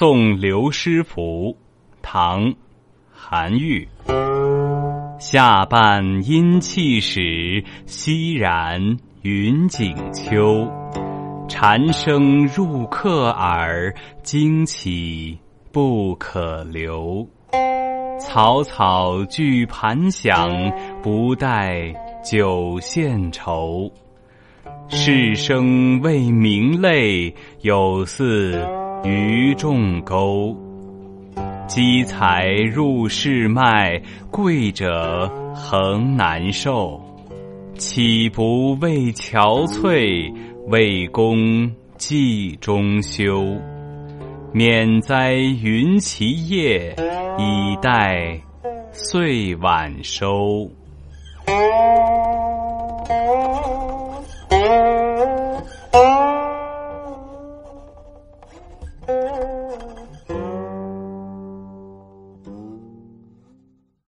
送刘师傅，唐·韩愈。下半阴气始，夕然云景秋。蝉声入客耳，惊起不可留。草草俱盘详，不待酒献愁。士生未名类，有似鱼中钩。积财入市脉，贵者恒难受。岂不为憔悴？为公计中休。免灾云其叶，以待岁晚收。